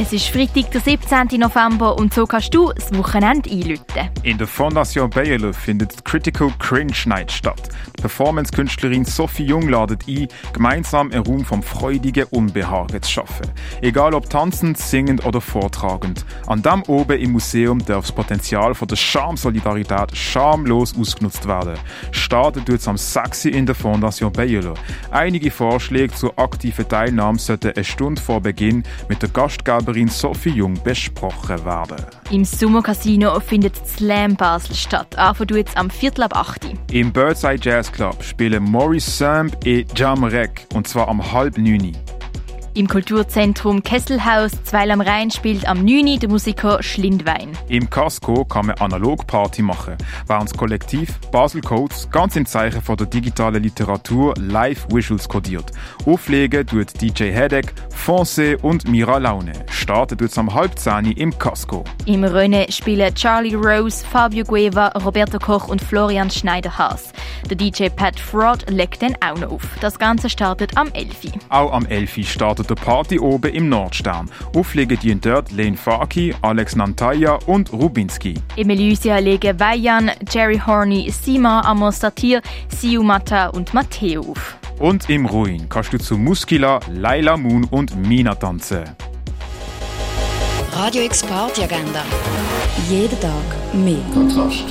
Es ist Freitag, der 17. November und so kannst du das Wochenende einläuten. In der Fondation Bayerle findet Critical Cringe Night statt. Die Performance-Künstlerin Sophie Jung ladet ein, gemeinsam einen Raum vom freudigen Unbehagen zu schaffen. Egal ob tanzend, singend oder vortragend. An dem oben im Museum darf das Potenzial von der Charme-Solidarität schamlos ausgenutzt werden. Startet tut es am Sexy in der Fondation Bayerle. Einige Vorschläge zur aktiven Teilnahme sollten eine Stunde vor Beginn mit der Gastgeberin Sophie Jung besprochen werden. Im Sommercasino findet Slam Basel statt. Anfangen jetzt am Viertel ab 8 Uhr. Im Birdside Jazz Club spielen Maurice Samp et Jam Rek und zwar am halb neun. Im Kulturzentrum Kesselhaus Zweil am Rhein spielt am 9. der Musiker Schlindwein. Im Casco kann man analog Party machen, während das Kollektiv Basel Codes ganz im Zeichen von der digitalen Literatur Live Visuals kodiert. Auflegen tut DJ Hedek, Foncé und Mira Laune. Startet jetzt am halb im Casco. Im René spielen Charlie Rose, Fabio Gueva, Roberto Koch und Florian Schneider-Haas. Der DJ Pat Fraud legt dann auch noch auf. Das Ganze startet am 11. Auch am 11. startet der Party oben im Nordstern. Auflegen die dort Lane Faki, Alex Nantaya und Rubinski. Im Elysia legen Vajan, Jerry Horny, Sima, Amos Satir, Siu Mata und Matteo auf. Und im Ruin kannst du zu Muskila, Laila Moon und Mina tanzen. Radio X Party Agenda. Jeden Tag mehr. Kontrast.